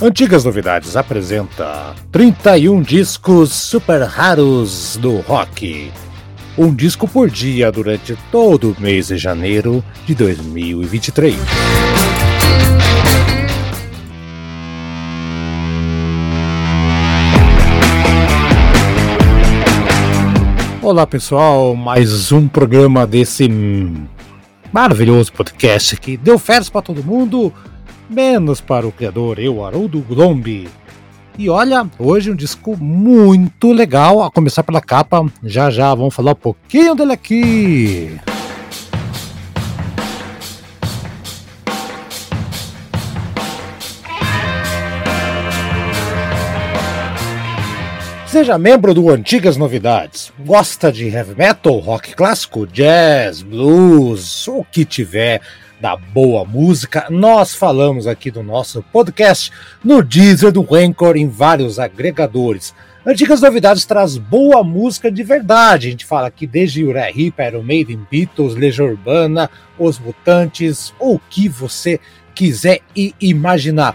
Antigas Novidades apresenta 31 discos super raros do rock. Um disco por dia durante todo o mês de janeiro de 2023. Olá pessoal, mais um programa desse maravilhoso podcast que deu férias para todo mundo menos para o criador, eu, Haroldo Glombi. E olha, hoje um disco muito legal, a começar pela capa. Já já vamos falar um pouquinho dele aqui. Seja membro do Antigas Novidades. Gosta de heavy metal, rock clássico, jazz, blues, o que tiver da boa música, nós falamos aqui do nosso podcast no Deezer do Rancor em vários agregadores. Antigas Novidades traz boa música de verdade. A gente fala aqui desde Uriah Heep, Iron Maiden, Beatles, Legião Urbana, Os Mutantes, ou o que você quiser e imaginar.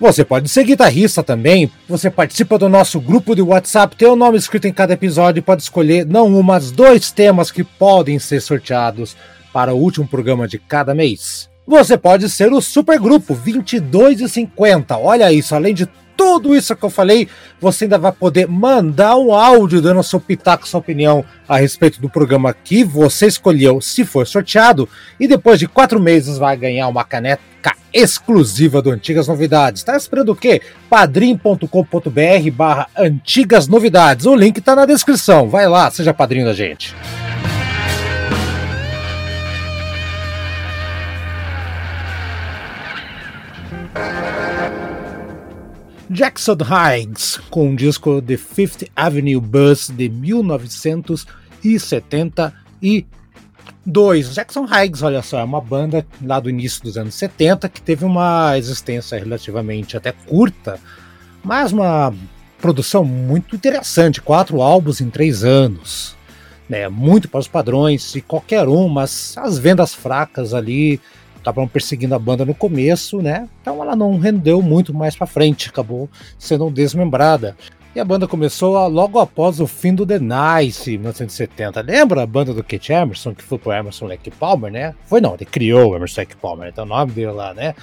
Você pode ser guitarrista também. Você participa do nosso grupo de WhatsApp, tem o nome escrito em cada episódio e pode escolher não um, mas dois temas que podem ser sorteados para o último programa de cada mês. Você pode ser o supergrupo 22,50. Olha isso, além de tudo isso que eu falei, você ainda vai poder mandar um áudio dando seu pitaco, sua opinião a respeito do programa que você escolheu, se for sorteado, e depois de quatro meses vai ganhar uma caneta exclusiva do Antigas Novidades. Tá esperando o quê? padrim.com.br barra Antigas Novidades. O link tá na descrição. Vai lá, seja padrinho da gente. Jackson Higgs, com um disco The Fifth Avenue Bus de 1970 2. Jackson Higgs, olha só, é uma banda lá do início dos anos 70 que teve uma existência relativamente até curta, mas uma produção muito interessante. Quatro álbuns em três anos. Né, muito para os padrões de qualquer um, mas as vendas fracas ali estavam perseguindo a banda no começo, né? Então ela não rendeu muito mais para frente, acabou sendo desmembrada. E a banda começou logo após o fim do The Nice, em 1970. Lembra a banda do Kate Emerson, que foi pro Emerson Lake Palmer, né? Foi não, ele criou o Emerson Lake Palmer, então o nome dele lá, né?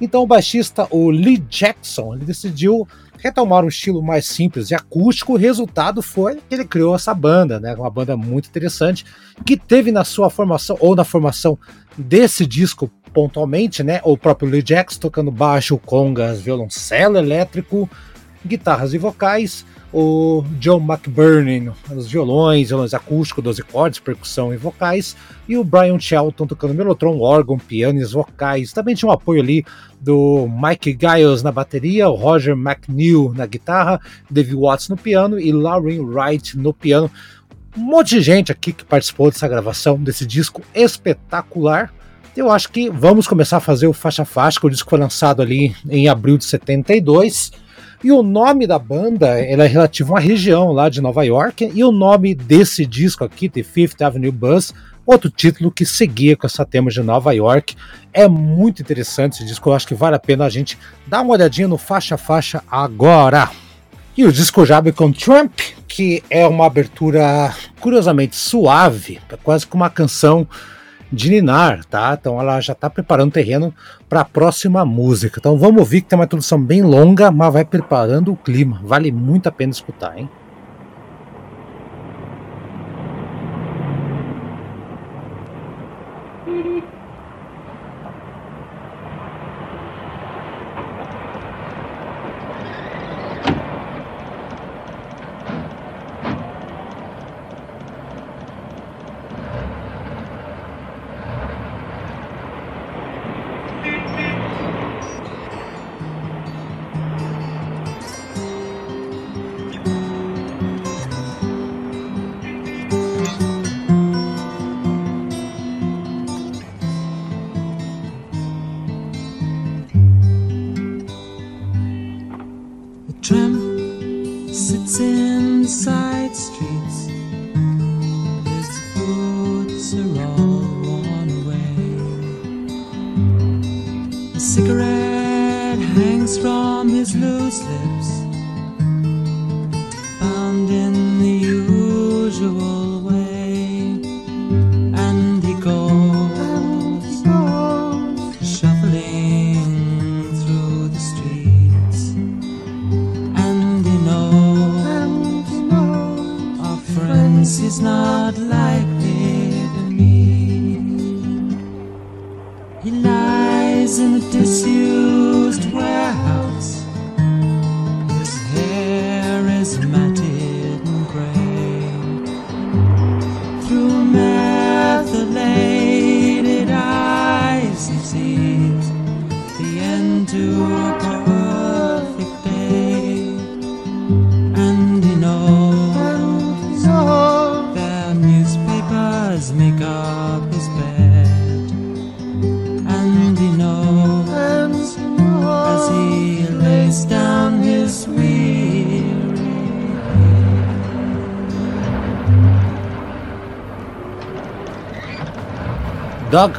Então o baixista, o Lee Jackson, ele decidiu retomar um estilo mais simples e acústico. O resultado foi que ele criou essa banda, né? Uma banda muito interessante, que teve na sua formação, ou na formação desse disco pontualmente, né? O próprio Lee Jackson tocando baixo, congas, violoncelo elétrico, guitarras e vocais, o John McBurney os violões, violões acústicos, 12 cordas, percussão e vocais, e o Brian Shelton tocando melotron, órgão, piano e vocais. Também tinha um apoio ali do Mike Giles na bateria, o Roger McNeil na guitarra, Dave Watts no piano e Lauren Wright no piano. Um monte de gente aqui que participou dessa gravação, desse disco espetacular. Eu acho que vamos começar a fazer o faixa faixa, que o disco foi lançado ali em abril de 72 e o nome da banda é relativo a uma região lá de Nova York. E o nome desse disco aqui, The Fifth Avenue Bus, outro título que seguia com essa tema de Nova York. É muito interessante esse disco, eu acho que vale a pena a gente dar uma olhadinha no faixa a faixa agora. E o disco já abre com Trump, que é uma abertura curiosamente suave, quase como uma canção de Ninar, tá? Então ela já está preparando o terreno para a próxima música. Então vamos ouvir que tem uma introdução bem longa, mas vai preparando o clima. Vale muito a pena escutar, hein?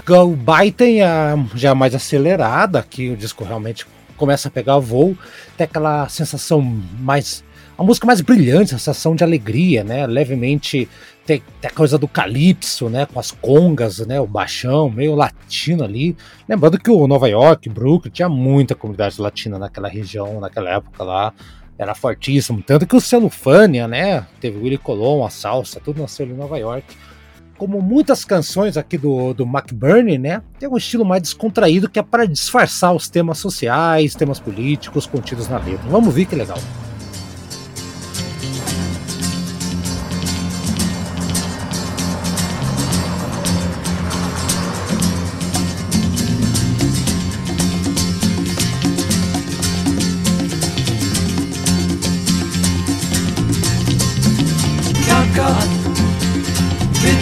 Go Bite é já mais acelerada, aqui o disco realmente começa a pegar voo, tem aquela sensação mais. a música mais brilhante, sensação de alegria, né? Levemente tem, tem a coisa do calypso, né? Com as congas, né? O baixão, meio latino ali. Lembrando que o Nova York, Brooklyn, tinha muita comunidade latina naquela região, naquela época lá. Era fortíssimo. Tanto que o Celufânia, né? Teve Willie Colon, a salsa, tudo nasceu ali em Nova York como muitas canções aqui do, do McBurney, né, tem um estilo mais descontraído que é para disfarçar os temas sociais, temas políticos contidos na letra. Vamos ver que legal.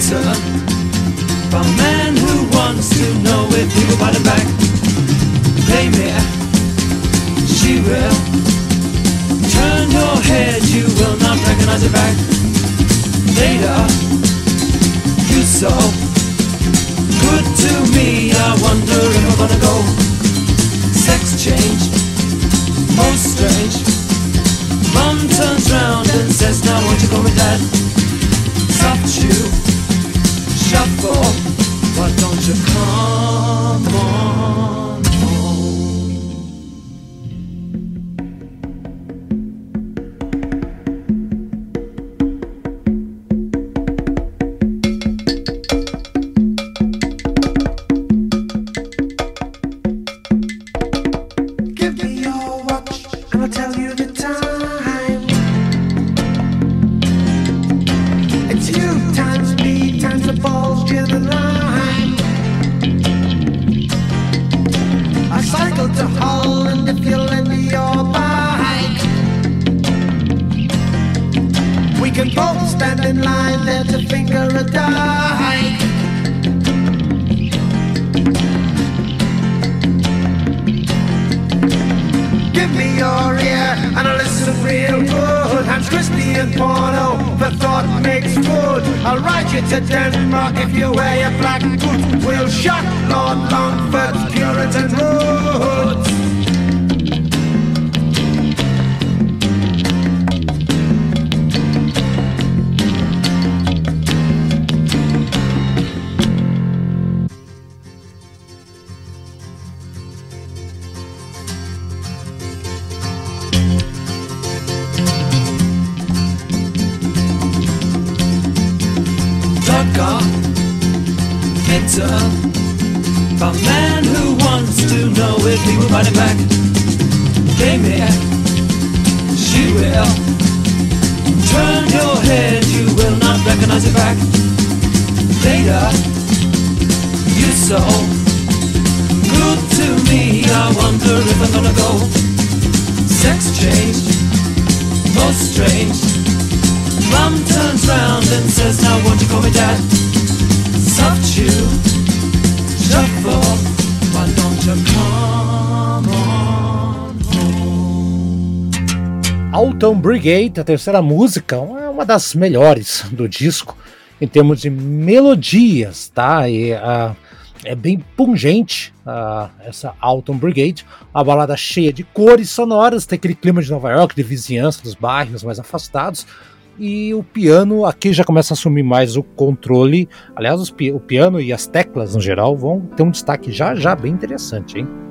Bitter. For a man who wants to know if will buy it back. Play me, she will. Turn your head, you will not recognize it back. Later, you so good to me. I wonder if I'm gonna go. Sex change, most strange. Mom turns round and says, Now won't you go with that? Soft shoe, makes good. I'll ride you to Denmark if you wear your black boots. We'll shut Lord Longford's Puritan roots. Autumn Brigade, a terceira música, é uma das melhores do disco em termos de melodias, tá? E, uh, é bem pungente uh, essa Autumn Brigade, uma balada cheia de cores sonoras, tem aquele clima de Nova York, de vizinhança dos bairros mais afastados, e o piano aqui já começa a assumir mais o controle. Aliás, o piano e as teclas no geral vão ter um destaque já já bem interessante, hein?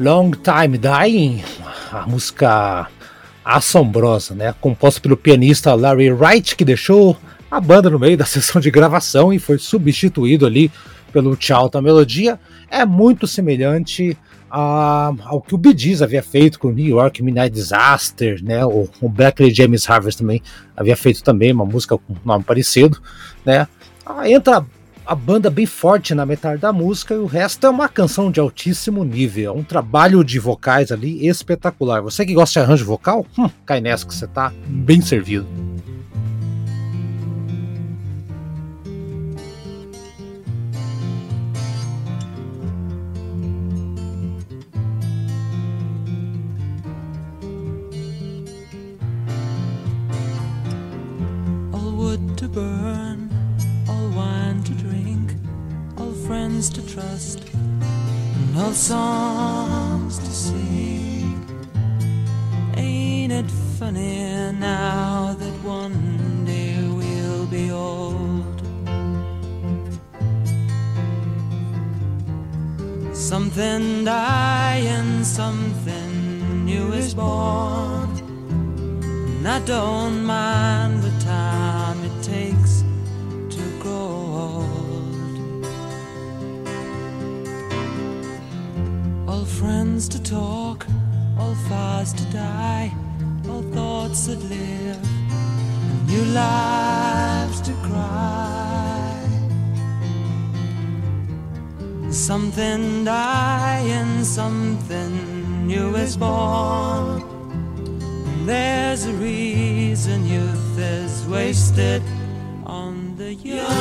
Long Time Dying, a música assombrosa, né? Composta pelo pianista Larry Wright, que deixou a banda no meio da sessão de gravação e foi substituído ali pelo Tchau da Melodia. É muito semelhante a, ao que o Bee Gees havia feito com New York Midnight Disaster, né? O, o Blackley James Harvest também havia feito também uma música com nome parecido, né? Ah, entra a banda bem forte na metade da música e o resto é uma canção de altíssimo nível, é um trabalho de vocais ali espetacular. Você que gosta de arranjo vocal, hum, cai nessa que você tá bem servido. Songs to sing. Ain't it funny now that one day we'll be old? Something dying, something new is born. And I don't mind the time it takes friends to talk, all fires to die, all thoughts that live, and new lives to cry. Something dying, something new is born. And there's a reason youth is wasted on the young.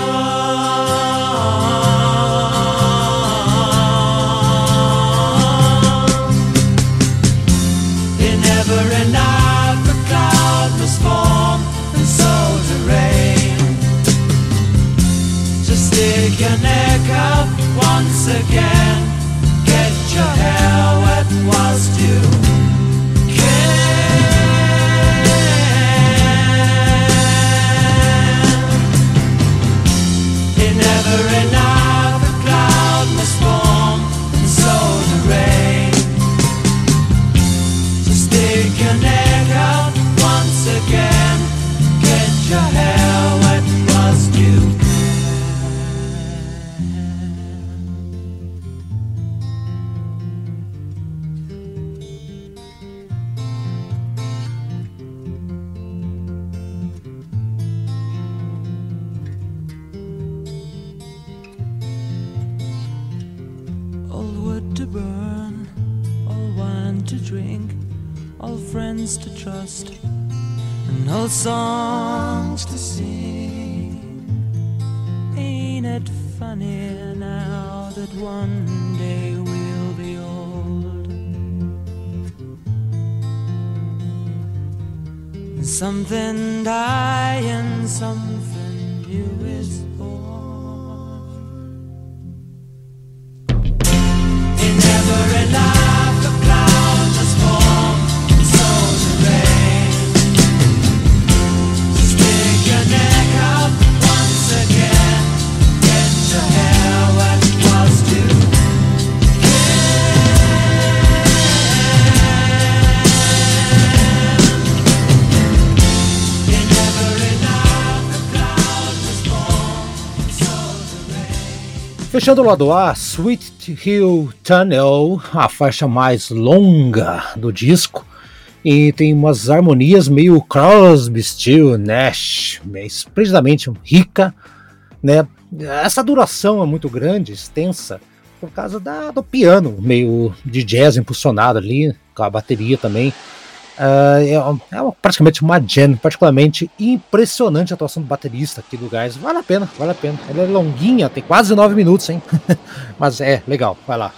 Something dying, something new. Is Fechando o lado A, Sweet Hill Tunnel, a faixa mais longa do disco, e tem umas harmonias meio Crosby, Still, Nash, esplendidamente rica, né? Essa duração é muito grande, extensa, por causa da, do piano, meio de jazz impulsionado ali, com a bateria também. Uh, é, é, praticamente uma jam, particularmente impressionante a atuação do baterista aqui do Gás. Vale a pena, vale a pena. Ela é longuinha, tem quase nove minutos, hein? Mas é legal, vai lá.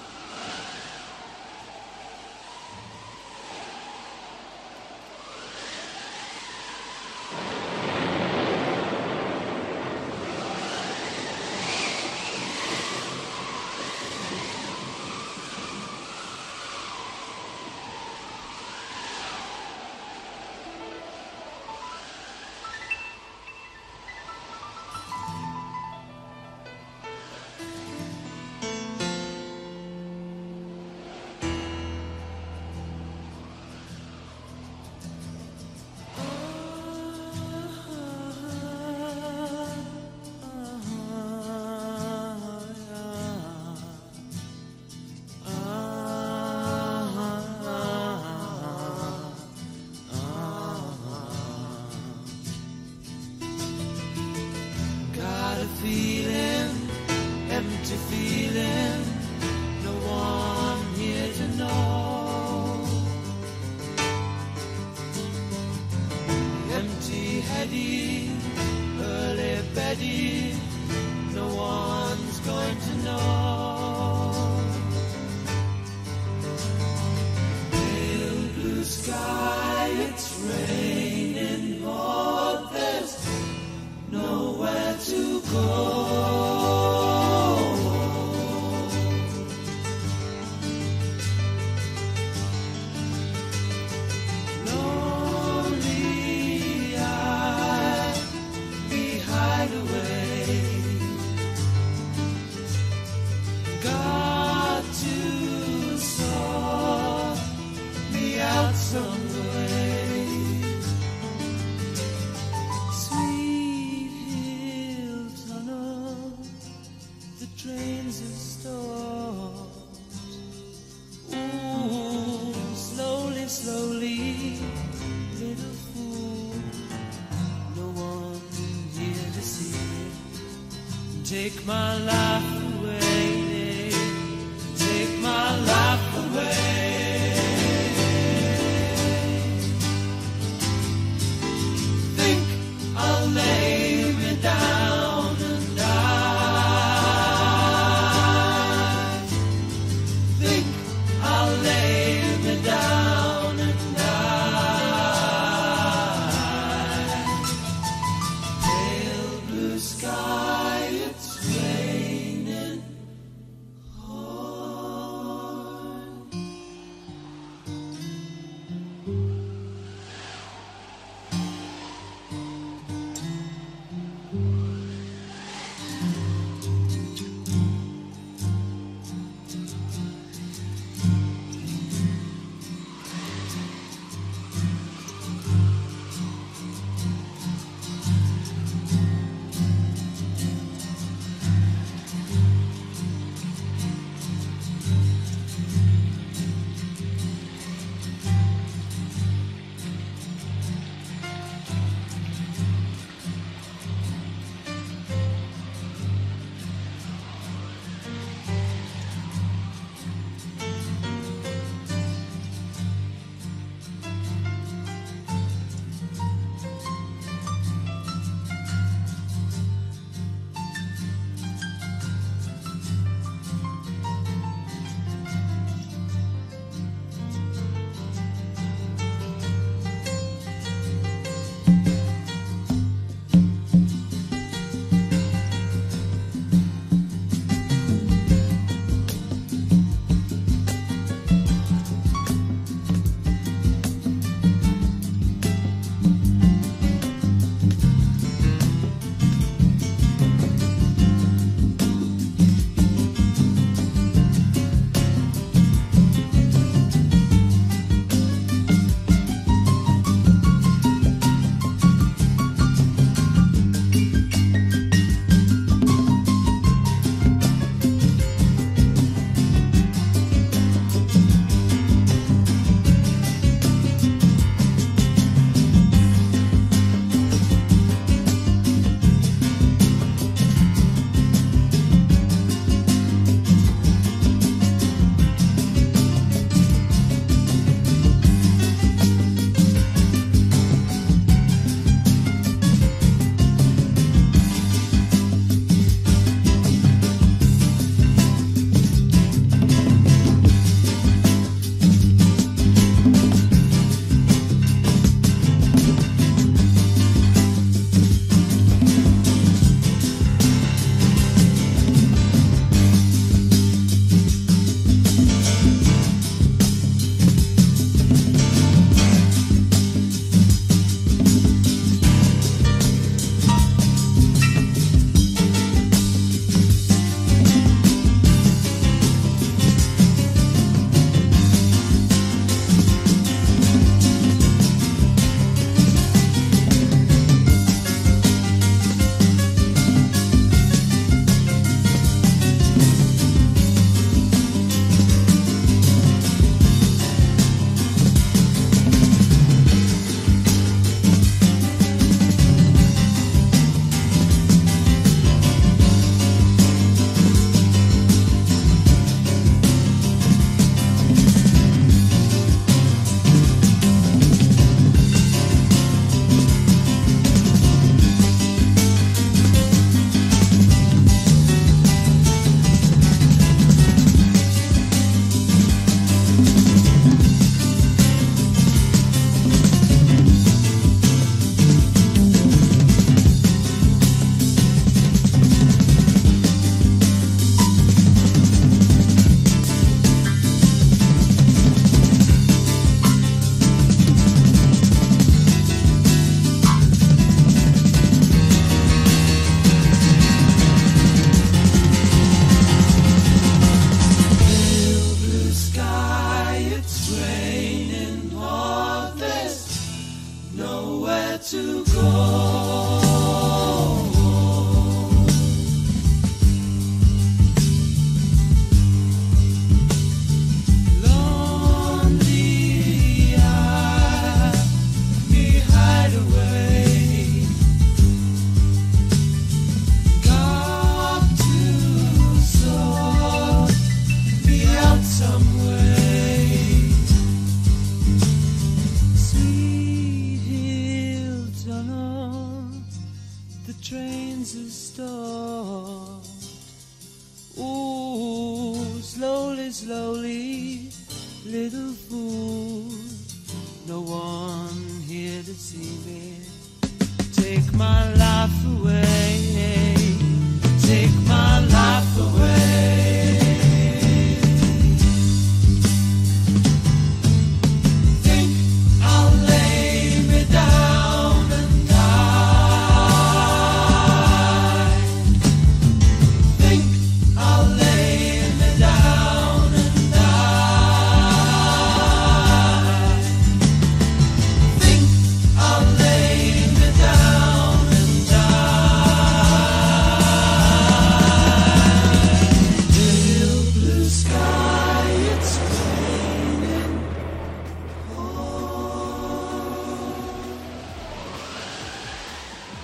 the trains have stopped. Ooh, slowly, slowly, little fool. No one here to see. Take my life.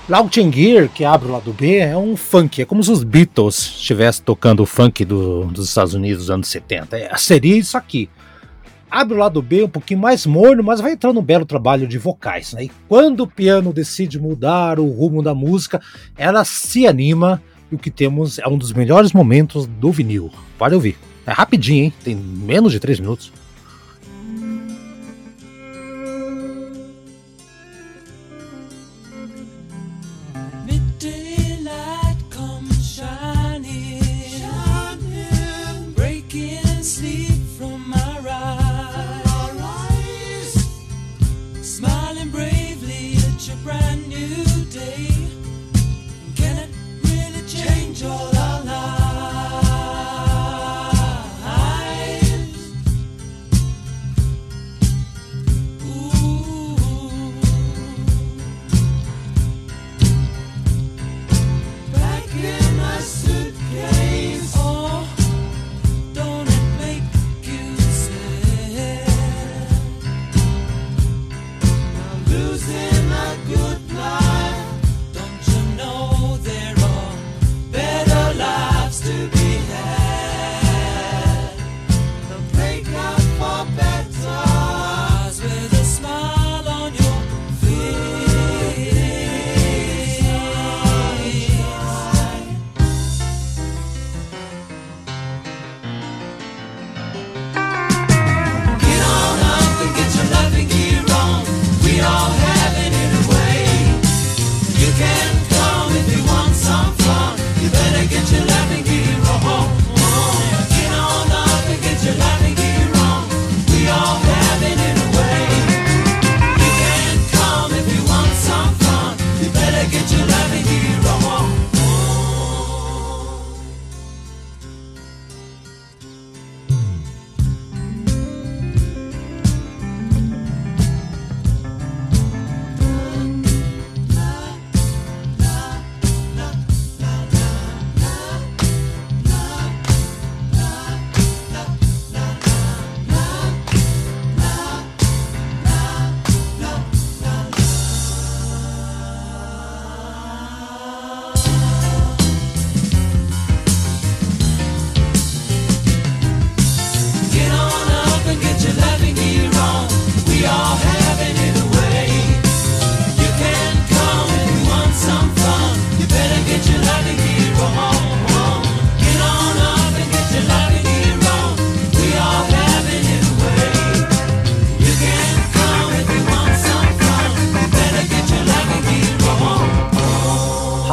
Launching Gear, que abre o lado B, é um funk. É como se os Beatles estivessem tocando o funk do- dos Estados Unidos dos anos 70. É, seria isso aqui. Abre o lado B um pouquinho mais morno, mas vai entrando um belo trabalho de vocais. Né? E quando o piano decide mudar o rumo da música, ela se anima e o que temos é um dos melhores momentos do vinil. Pode ouvir. É rapidinho, hein? Tem menos de 3 minutos.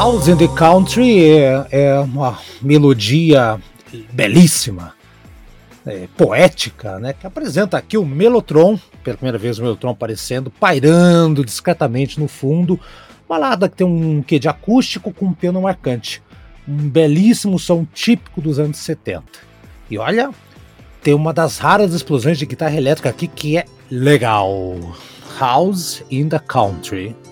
House in the Country é, é uma melodia belíssima, é, poética, né, que apresenta aqui o Melotron, pela primeira vez o Melotron aparecendo, pairando discretamente no fundo, balada que tem um quê de acústico com um piano marcante, um belíssimo som típico dos anos 70. E olha, tem uma das raras explosões de guitarra elétrica aqui que é legal. House in the Country. country.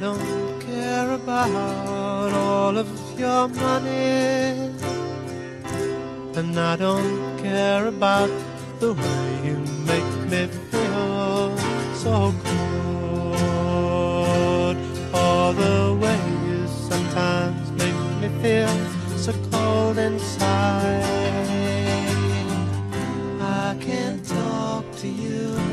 Don't care about all of your money. And I don't care about the way you make me feel so good. Or the way you sometimes make me feel so cold inside. I can't talk to you.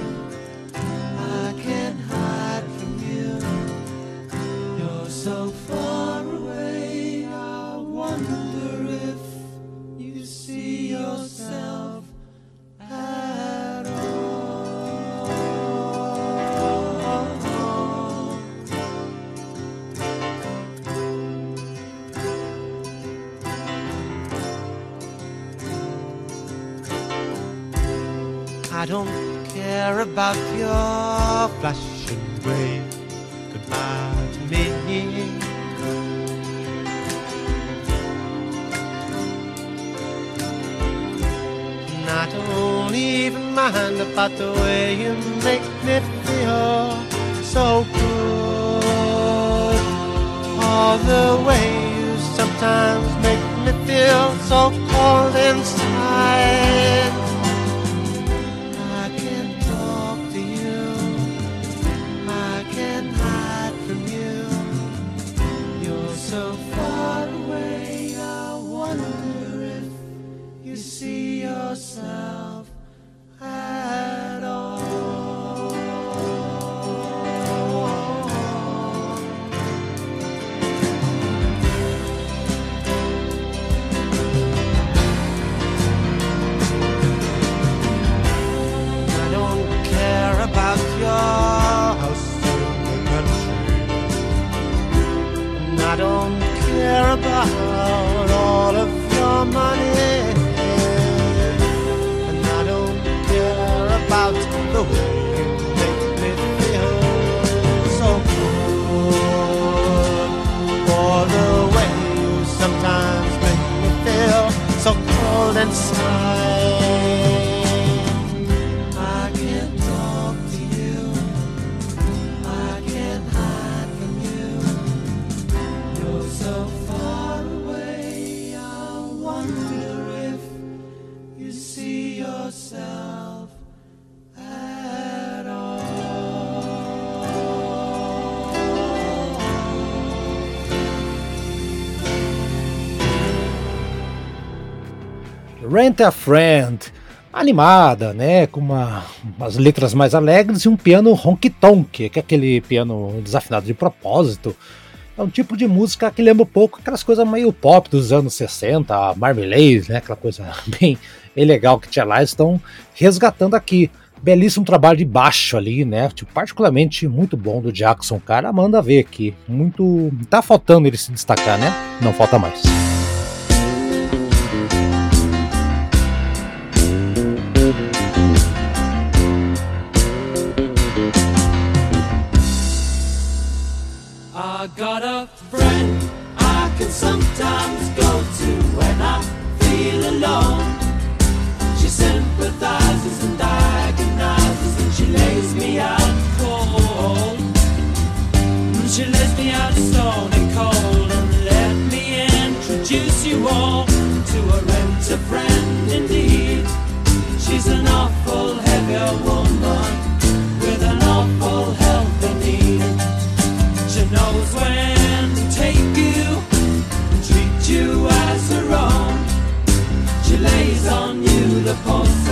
So far away. I wonder if you see yourself at all. I don't care about your flashing gray don't even mind about the way you make me feel so good. All the way you sometimes make me feel so cold inside. A Friend, animada, né, com uma, umas letras mais alegres e um piano honky-tonk, que é aquele piano desafinado de propósito. É um tipo de música que lembra um pouco aquelas coisas meio pop dos anos 60, a Marmalade, né, aquela coisa bem, legal que tinha lá, estão resgatando aqui. Belíssimo trabalho de baixo ali, né? Tipo, particularmente muito bom do Jackson, cara. Manda ver aqui. Muito. Tá faltando ele se destacar, né? Não falta mais. Sometimes go to when I feel alone. She sympathizes and diagonizes and she lays me out cold. Mm, She lays me out stony cold and let me introduce you all to a rent a friend indeed. She's an awful the post.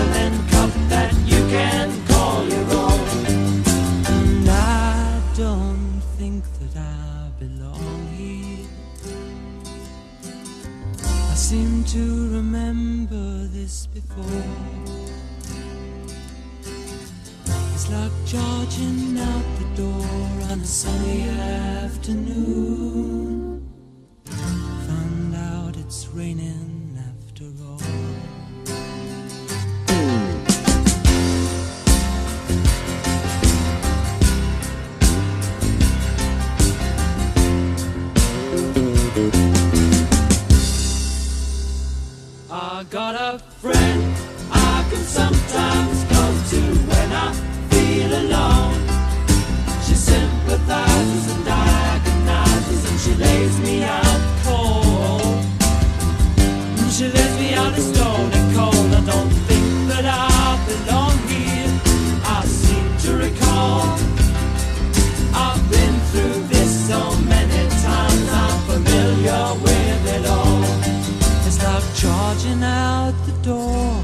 door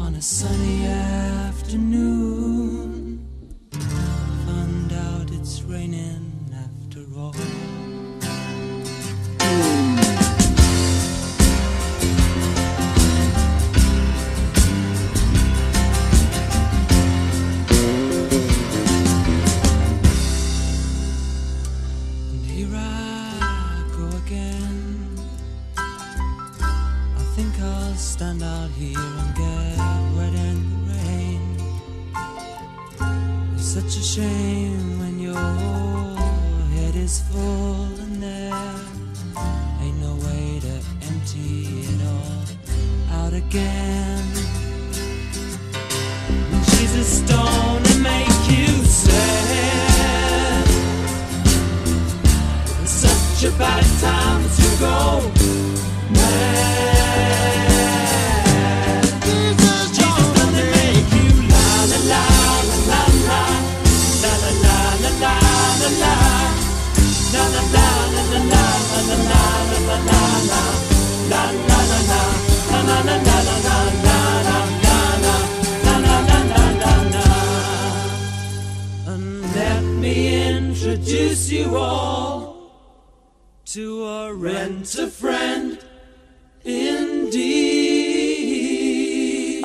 on a sunny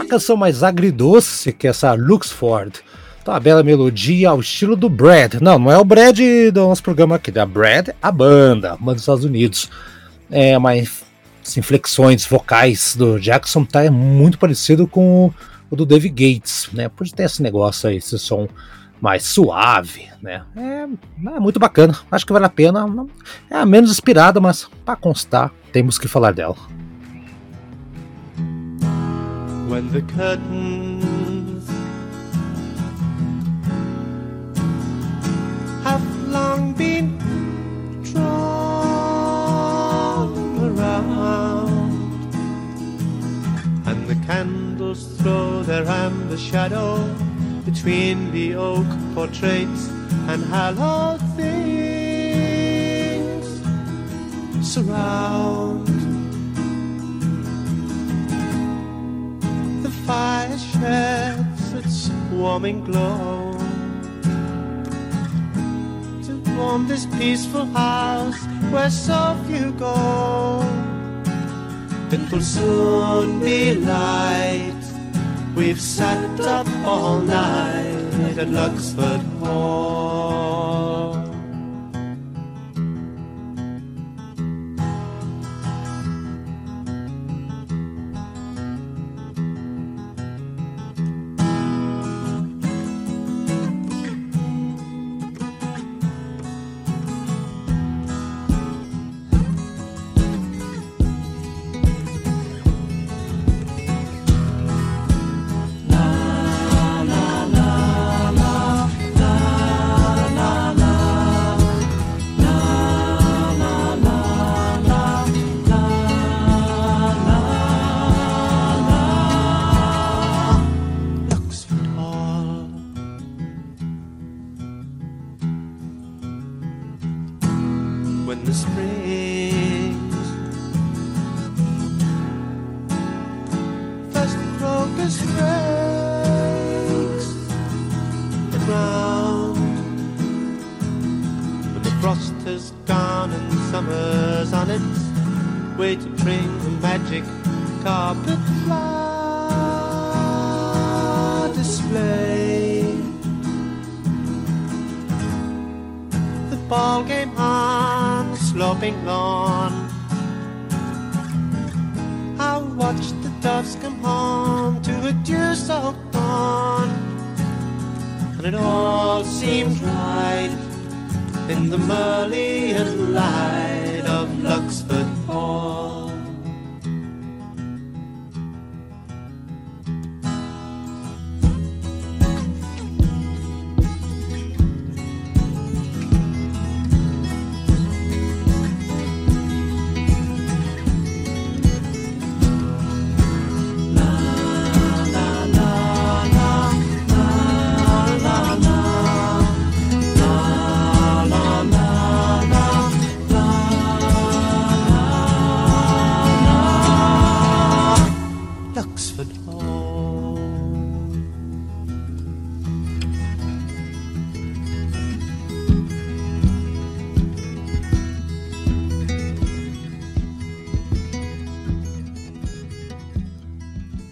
canção mais agridoce que essa Luxford. Tá uma bela melodia ao estilo do Brad. Não, não é o Brad do nosso programa aqui, da Brad, a banda, a banda dos Estados Unidos. É, mas as inflexões vocais do Jackson tá muito parecido com o do Dave Gates, né? Pode ter esse negócio aí, esse som mais suave, né? É, é muito bacana, acho que vale a pena. É a menos inspirada, mas para constar, temos que falar dela. When the curtains have long been drawn around and the candles throw their amber shadow between the oak portraits and hallowed things surround fire sheds its warming glow to warm this peaceful house where so few go. It will soon be light. We've sat up all night at Luxford Hall.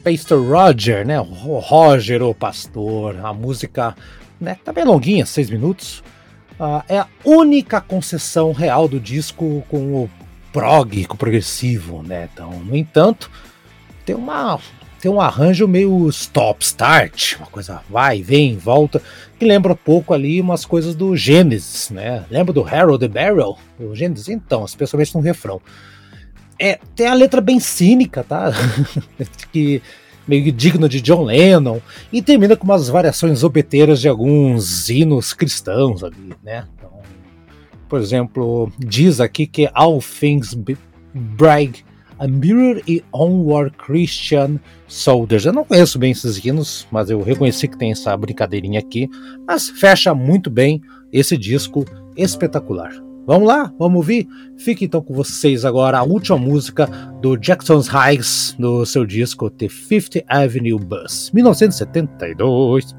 Pastor Roger, né? Roger, o pastor, a música, né? Tá bem longuinha, seis minutos. Ah, é a única concessão real do disco com o prog, com o progressivo, né? Então, no entanto, tem uma tem um arranjo meio stop-start, uma coisa vai, vem, volta, que lembra um pouco ali umas coisas do Genesis, né? Lembra do Harold the Barrel? O Genesis, então, especialmente no refrão. É, tem a letra bem cínica, tá? que meio digno de John Lennon, e termina com umas variações obeteiras de alguns hinos cristãos ali, né? Então, por exemplo, diz aqui que All Things Brag a Mirror e Onward Christian Soldiers. Eu não conheço bem esses hinos, mas eu reconheci que tem essa brincadeirinha aqui. Mas fecha muito bem esse disco espetacular. Vamos lá, vamos ouvir? Fique então com vocês agora a última música do Jackson's Heights no seu disco The Fifth Avenue Bus, 1972.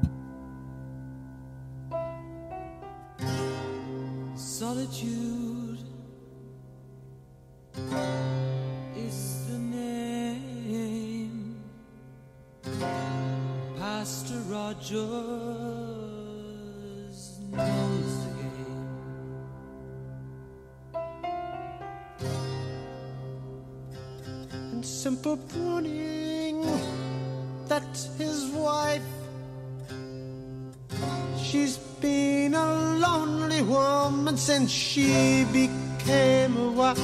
Simple pruning. That's his wife. She's been a lonely woman since she became a wife.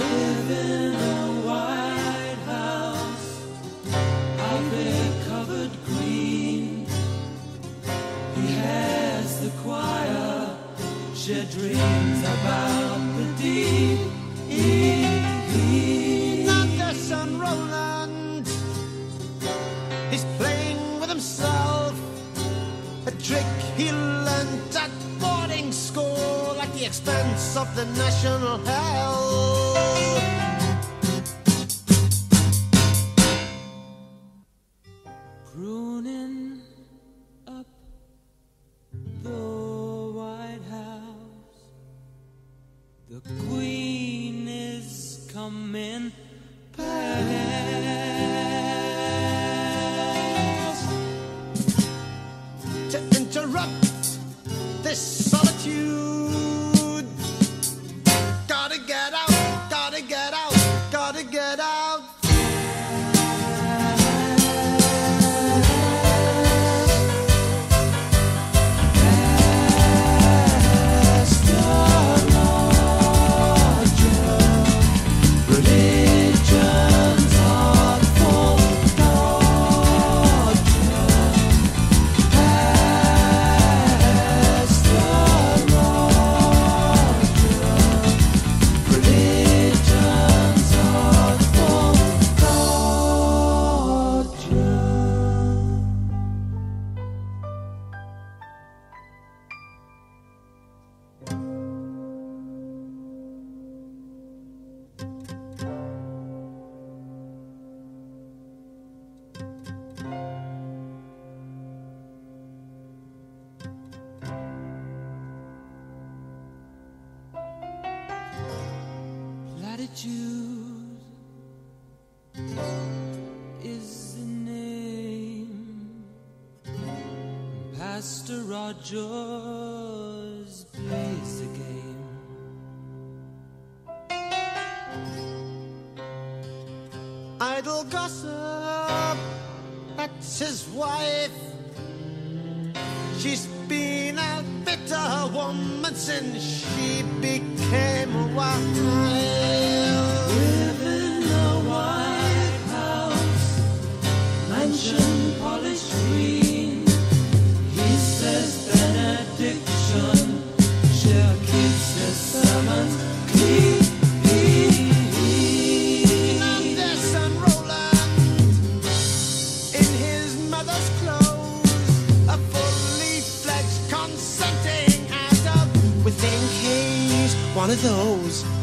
Live in a white house, out there covered green. He has the choir, she dreams about the deed. Expense of the national health. Pruning up the White House, the Queen is coming Rogers plays the game. Idle gossip, that's his wife. She's been a bitter woman since she became a wife. with those.